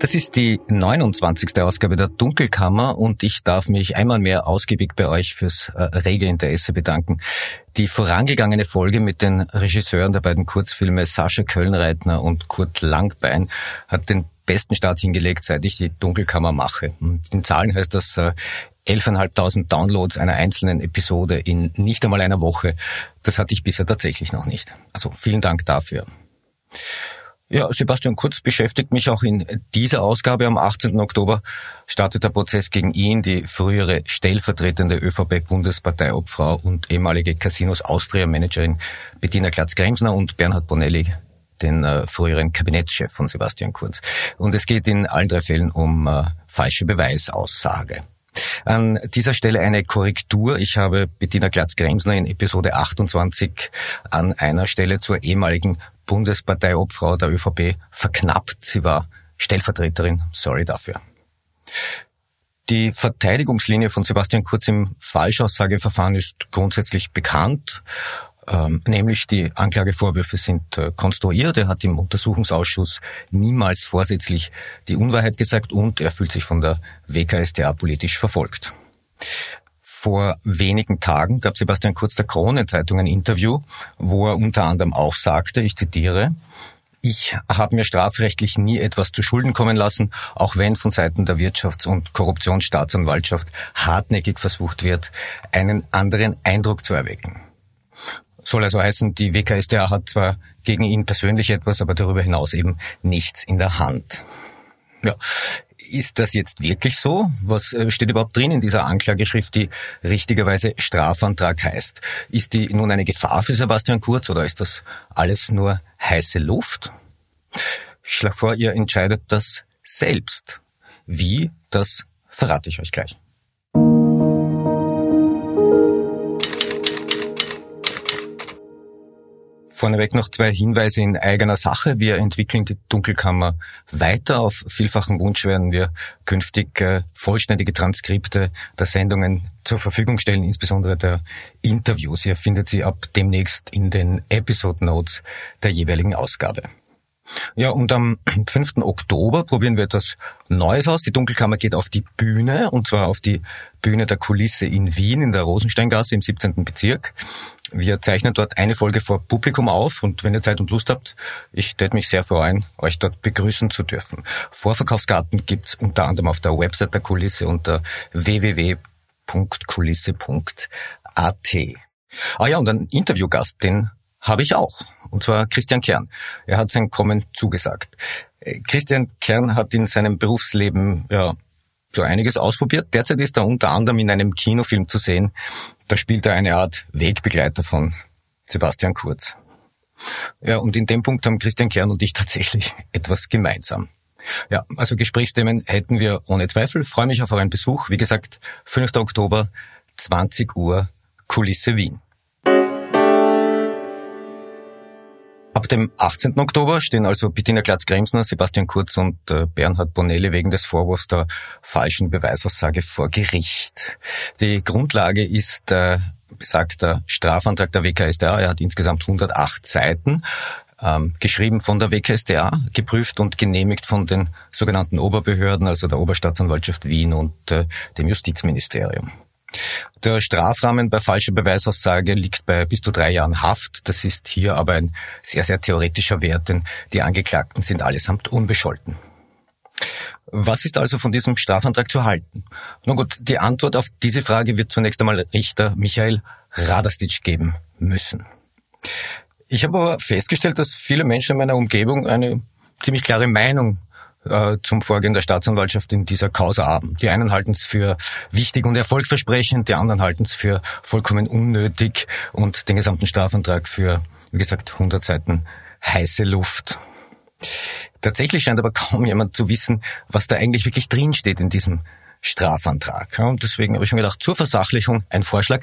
Das ist die 29. Ausgabe der Dunkelkammer und ich darf mich einmal mehr ausgiebig bei euch fürs äh, rege Interesse bedanken. Die vorangegangene Folge mit den Regisseuren der beiden Kurzfilme Sascha Kölnreitner und Kurt Langbein hat den besten Start hingelegt, seit ich die Dunkelkammer mache. In Zahlen heißt das äh, 11.500 Downloads einer einzelnen Episode in nicht einmal einer Woche. Das hatte ich bisher tatsächlich noch nicht. Also vielen Dank dafür. Ja, Sebastian Kurz beschäftigt mich auch in dieser Ausgabe. Am 18. Oktober startet der Prozess gegen ihn, die frühere stellvertretende ÖVP-Bundesparteiobfrau und ehemalige Casinos Austria-Managerin Bettina Glatz-Gremsner und Bernhard Bonelli, den äh, früheren Kabinettschef von Sebastian Kurz. Und es geht in allen drei Fällen um äh, falsche Beweisaussage. An dieser Stelle eine Korrektur. Ich habe Bettina Glatz-Gremsner in Episode 28 an einer Stelle zur ehemaligen Bundesparteiobfrau der ÖVP verknappt. Sie war Stellvertreterin. Sorry dafür. Die Verteidigungslinie von Sebastian Kurz im Falschaussageverfahren ist grundsätzlich bekannt. Ähm, nämlich die Anklagevorwürfe sind äh, konstruiert. Er hat im Untersuchungsausschuss niemals vorsätzlich die Unwahrheit gesagt und er fühlt sich von der WKStA politisch verfolgt. Vor wenigen Tagen gab Sebastian Kurz der Kronenzeitung ein Interview, wo er unter anderem auch sagte, ich zitiere, ich habe mir strafrechtlich nie etwas zu Schulden kommen lassen, auch wenn von Seiten der Wirtschafts- und Korruptionsstaatsanwaltschaft hartnäckig versucht wird, einen anderen Eindruck zu erwecken. Soll also heißen, die WKStA hat zwar gegen ihn persönlich etwas, aber darüber hinaus eben nichts in der Hand. Ja, ist das jetzt wirklich so? Was äh, steht überhaupt drin in dieser Anklageschrift, die richtigerweise Strafantrag heißt? Ist die nun eine Gefahr für Sebastian Kurz oder ist das alles nur heiße Luft? Ich schlage vor, ihr entscheidet das selbst. Wie, das verrate ich euch gleich. Vorneweg noch zwei Hinweise in eigener Sache. Wir entwickeln die Dunkelkammer weiter. Auf vielfachen Wunsch werden wir künftig äh, vollständige Transkripte der Sendungen zur Verfügung stellen, insbesondere der Interviews. Ihr findet sie ab demnächst in den Episode Notes der jeweiligen Ausgabe. Ja, und am 5. Oktober probieren wir etwas Neues aus. Die Dunkelkammer geht auf die Bühne, und zwar auf die Bühne der Kulisse in Wien, in der Rosensteingasse im 17. Bezirk. Wir zeichnen dort eine Folge vor Publikum auf und wenn ihr Zeit und Lust habt, ich würde mich sehr freuen, euch dort begrüßen zu dürfen. Vorverkaufskarten gibt's unter anderem auf der Website der Kulisse unter www.kulisse.at. Ah ja, und ein Interviewgast, den habe ich auch. Und zwar Christian Kern. Er hat sein Kommen zugesagt. Äh, Christian Kern hat in seinem Berufsleben ja so einiges ausprobiert. Derzeit ist er unter anderem in einem Kinofilm zu sehen. Da spielt er eine Art Wegbegleiter von Sebastian Kurz. Ja, und in dem Punkt haben Christian Kern und ich tatsächlich etwas gemeinsam. Ja, also Gesprächsthemen hätten wir ohne Zweifel. freue mich auf euren Besuch. Wie gesagt, 5. Oktober, 20 Uhr, Kulisse Wien. Ab dem 18. Oktober stehen also Bettina Glatz-Gremsner, Sebastian Kurz und äh, Bernhard Bonelli wegen des Vorwurfs der falschen Beweisaussage vor Gericht. Die Grundlage ist äh, besagter Strafantrag der WKSDA. Er hat insgesamt 108 Seiten ähm, geschrieben von der WKSDA, geprüft und genehmigt von den sogenannten Oberbehörden, also der Oberstaatsanwaltschaft Wien und äh, dem Justizministerium. Der Strafrahmen bei falscher Beweisaussage liegt bei bis zu drei Jahren Haft. Das ist hier aber ein sehr, sehr theoretischer Wert, denn die Angeklagten sind allesamt unbescholten. Was ist also von diesem Strafantrag zu halten? Nun gut, die Antwort auf diese Frage wird zunächst einmal Richter Michael Radastic geben müssen. Ich habe aber festgestellt, dass viele Menschen in meiner Umgebung eine ziemlich klare Meinung äh, zum Vorgehen der Staatsanwaltschaft in dieser Causa haben. Die einen halten es für wichtig und erfolgversprechend, die anderen halten es für vollkommen unnötig und den gesamten Strafantrag für, wie gesagt, 100 Seiten heiße Luft. Tatsächlich scheint aber kaum jemand zu wissen, was da eigentlich wirklich drinsteht in diesem Strafantrag. Und deswegen habe ich schon gedacht, zur Versachlichung ein Vorschlag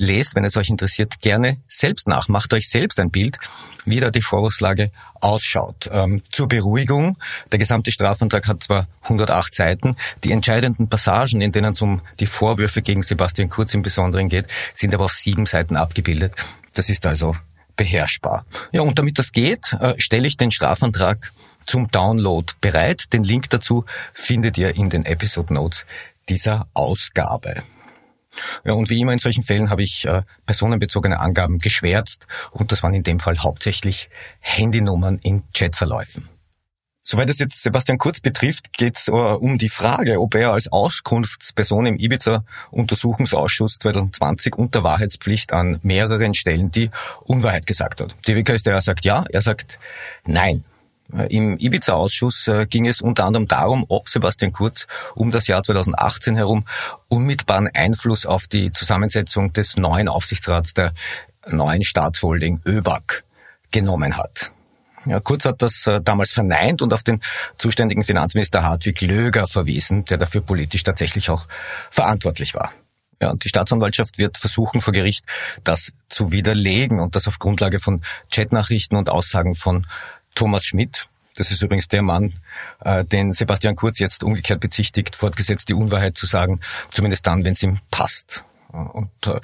lest, wenn es euch interessiert, gerne selbst nach. Macht euch selbst ein Bild, wie da die Vorwurfslage ausschaut. Ähm, zur Beruhigung, der gesamte Strafantrag hat zwar 108 Seiten, die entscheidenden Passagen, in denen es um die Vorwürfe gegen Sebastian Kurz im Besonderen geht, sind aber auf sieben Seiten abgebildet. Das ist also beherrschbar. Ja, und damit das geht, äh, stelle ich den Strafantrag zum Download bereit. Den Link dazu findet ihr in den Episode Notes dieser Ausgabe. Ja, und wie immer in solchen Fällen habe ich äh, personenbezogene Angaben geschwärzt und das waren in dem Fall hauptsächlich Handynummern in Chatverläufen. Soweit es jetzt Sebastian Kurz betrifft, geht es uh, um die Frage, ob er als Auskunftsperson im Ibiza-Untersuchungsausschuss 2020 unter Wahrheitspflicht an mehreren Stellen die Unwahrheit gesagt hat. Die WKStA sagt ja, er sagt nein. Äh, Im Ibiza-Ausschuss äh, ging es unter anderem darum, ob Sebastian Kurz um das Jahr 2018 herum unmittelbaren Einfluss auf die Zusammensetzung des neuen Aufsichtsrats der neuen Staatsholding ÖBAG genommen hat. Ja, Kurz hat das äh, damals verneint und auf den zuständigen Finanzminister Hartwig Löger verwiesen, der dafür politisch tatsächlich auch verantwortlich war. Ja, und die Staatsanwaltschaft wird versuchen vor Gericht, das zu widerlegen und das auf Grundlage von Chatnachrichten und Aussagen von Thomas Schmidt. Das ist übrigens der Mann, äh, den Sebastian Kurz jetzt umgekehrt bezichtigt, fortgesetzt die Unwahrheit zu sagen, zumindest dann, wenn es ihm passt. Und äh,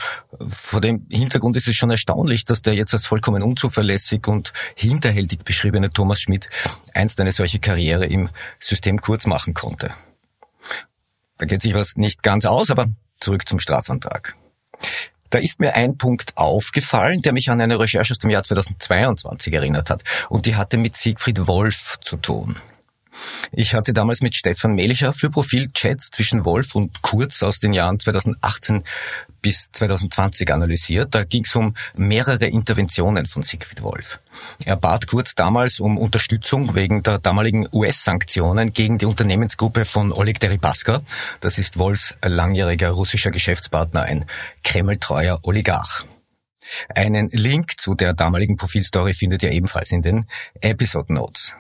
vor dem Hintergrund ist es schon erstaunlich, dass der jetzt als vollkommen unzuverlässig und hinterhältig beschriebene Thomas Schmidt einst eine solche Karriere im System Kurz machen konnte. Da geht sich was nicht ganz aus, aber zurück zum Strafantrag. Da ist mir ein Punkt aufgefallen, der mich an eine Recherche aus dem Jahr 2022 erinnert hat. Und die hatte mit Siegfried Wolf zu tun. Ich hatte damals mit Stefan Melicher für Profilchats zwischen Wolf und Kurz aus den Jahren 2018 bis 2020 analysiert. Da ging es um mehrere Interventionen von Siegfried Wolf. Er bat Kurz damals um Unterstützung wegen der damaligen US-Sanktionen gegen die Unternehmensgruppe von Oleg Deripaska. Das ist Wolfs langjähriger russischer Geschäftspartner, ein kremltreuer Oligarch. Einen Link zu der damaligen Profilstory findet ihr ebenfalls in den Episode Notes.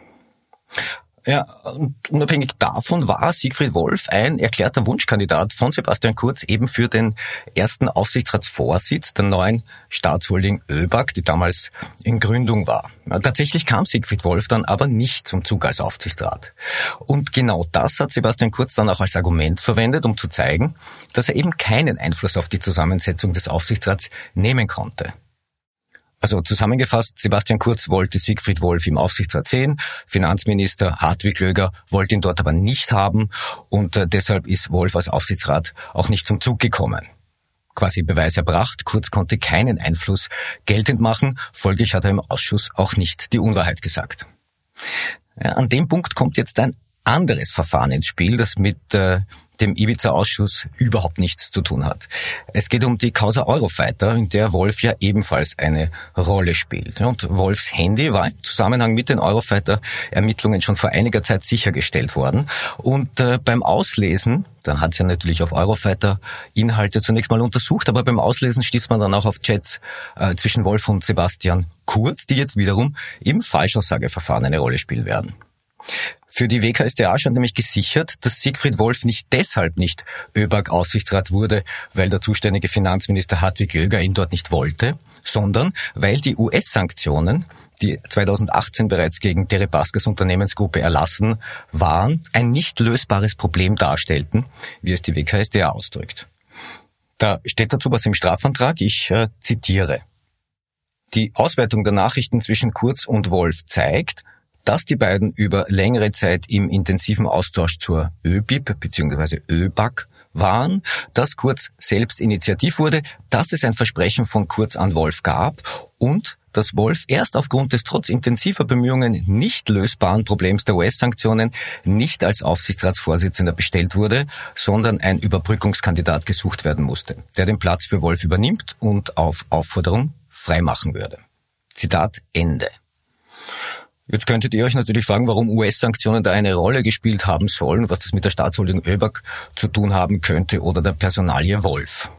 Ja, und unabhängig davon war Siegfried Wolf ein erklärter Wunschkandidat von Sebastian Kurz eben für den ersten Aufsichtsratsvorsitz der neuen Staatsholding ÖBAG, die damals in Gründung war. Tatsächlich kam Siegfried Wolf dann aber nicht zum Zug als Aufsichtsrat. Und genau das hat Sebastian Kurz dann auch als Argument verwendet, um zu zeigen, dass er eben keinen Einfluss auf die Zusammensetzung des Aufsichtsrats nehmen konnte. Also zusammengefasst, Sebastian Kurz wollte Siegfried Wolf im Aufsichtsrat sehen, Finanzminister Hartwig Löger wollte ihn dort aber nicht haben und äh, deshalb ist Wolf als Aufsichtsrat auch nicht zum Zug gekommen. Quasi Beweis erbracht, Kurz konnte keinen Einfluss geltend machen, folglich hat er im Ausschuss auch nicht die Unwahrheit gesagt. An dem Punkt kommt jetzt ein anderes Verfahren ins Spiel, das mit äh, dem Ibiza-Ausschuss überhaupt nichts zu tun hat. Es geht um die Causa Eurofighter, in der Wolf ja ebenfalls eine Rolle spielt. Und Wolfs Handy war im Zusammenhang mit den Eurofighter-Ermittlungen schon vor einiger Zeit sichergestellt worden. Und äh, beim Auslesen, da hat es ja natürlich auf Eurofighter-Inhalte zunächst mal untersucht, aber beim Auslesen stieß man dann auch auf Chats äh, zwischen Wolf und Sebastian Kurz, die jetzt wiederum im Falschaussageverfahren eine Rolle spielen werden. Für die WKSDA stand nämlich gesichert, dass Siegfried Wolf nicht deshalb nicht ÖBAG-Aussichtsrat wurde, weil der zuständige Finanzminister Hartwig Löger ihn dort nicht wollte, sondern weil die US-Sanktionen die 2018 bereits gegen Deripaskas Unternehmensgruppe erlassen waren, ein nicht lösbares Problem darstellten, wie es die WKSDA ausdrückt. Da steht dazu was im Strafantrag, ich äh, zitiere. Die Auswertung der Nachrichten zwischen Kurz und Wolf zeigt, dass die beiden über längere Zeit im intensiven Austausch zur ÖBIP bzw. ÖBAG waren, dass Kurz selbst initiativ wurde, dass es ein Versprechen von Kurz an Wolf gab und dass Wolf erst aufgrund des trotz intensiver Bemühungen nicht lösbaren Problems der US-Sanktionen nicht als Aufsichtsratsvorsitzender bestellt wurde, sondern ein Überbrückungskandidat gesucht werden musste, der den Platz für Wolf übernimmt und auf Aufforderung freimachen würde. Zitat Ende. Jetzt könntet ihr euch natürlich fragen, warum US-Sanktionen da eine Rolle gespielt haben sollen, was das mit der Staatsholding ÖBAG zu tun haben könnte oder der Personalie Wolf.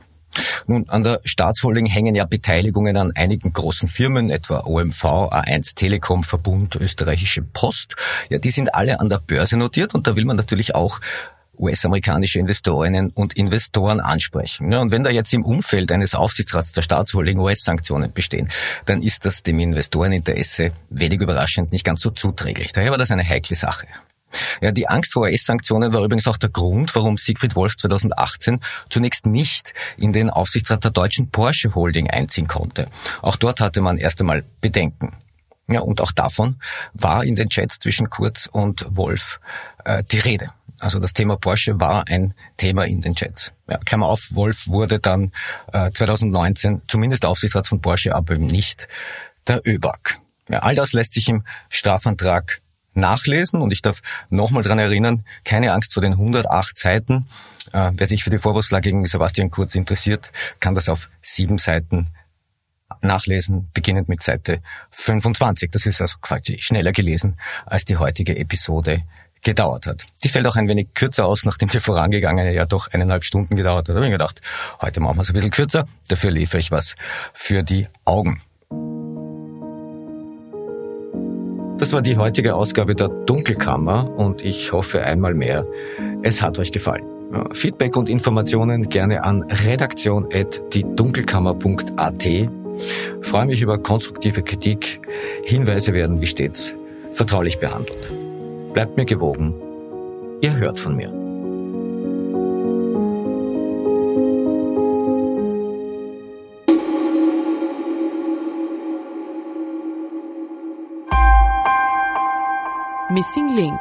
Nun, an der Staatsholding hängen ja Beteiligungen an einigen großen Firmen, etwa OMV, A1 Telekom, Verbund, Österreichische Post. Ja, die sind alle an der Börse notiert und da will man natürlich auch US-amerikanische Investorinnen und Investoren ansprechen. Und wenn da jetzt im Umfeld eines Aufsichtsrats der Staatsholding US-Sanktionen bestehen, dann ist das dem Investoreninteresse wenig überraschend nicht ganz so zuträglich. Daher war das eine heikle Sache. Ja, die Angst vor US-Sanktionen war übrigens auch der Grund, warum Siegfried Wolf 2018 zunächst nicht in den Aufsichtsrat der deutschen Porsche Holding einziehen konnte. Auch dort hatte man erst einmal Bedenken. Ja, und auch davon war in den Chats zwischen Kurz und Wolf äh, die Rede. Also das Thema Porsche war ein Thema in den Chats. Ja, Klammer auf, Wolf wurde dann äh, 2019 zumindest Aufsichtsrat von Porsche, aber eben nicht der ÖBAG. Ja, all das lässt sich im Strafantrag nachlesen und ich darf nochmal dran erinnern, keine Angst vor den 108 Seiten. Äh, wer sich für die Vorwurfslage gegen Sebastian Kurz interessiert, kann das auf sieben Seiten nachlesen, beginnend mit Seite 25. Das ist also quasi schneller gelesen als die heutige Episode gedauert hat. Die fällt auch ein wenig kürzer aus, nachdem die vorangegangene ja doch eineinhalb Stunden gedauert hat. Da habe ich gedacht, heute machen wir es ein bisschen kürzer, dafür liefere ich was für die Augen. Das war die heutige Ausgabe der Dunkelkammer und ich hoffe einmal mehr, es hat euch gefallen. Feedback und Informationen gerne an redaktion.diedunkelkammer.at. Freue mich über konstruktive Kritik. Hinweise werden wie stets vertraulich behandelt. Bleibt mir gewogen. Ihr hört von mir. Missing Link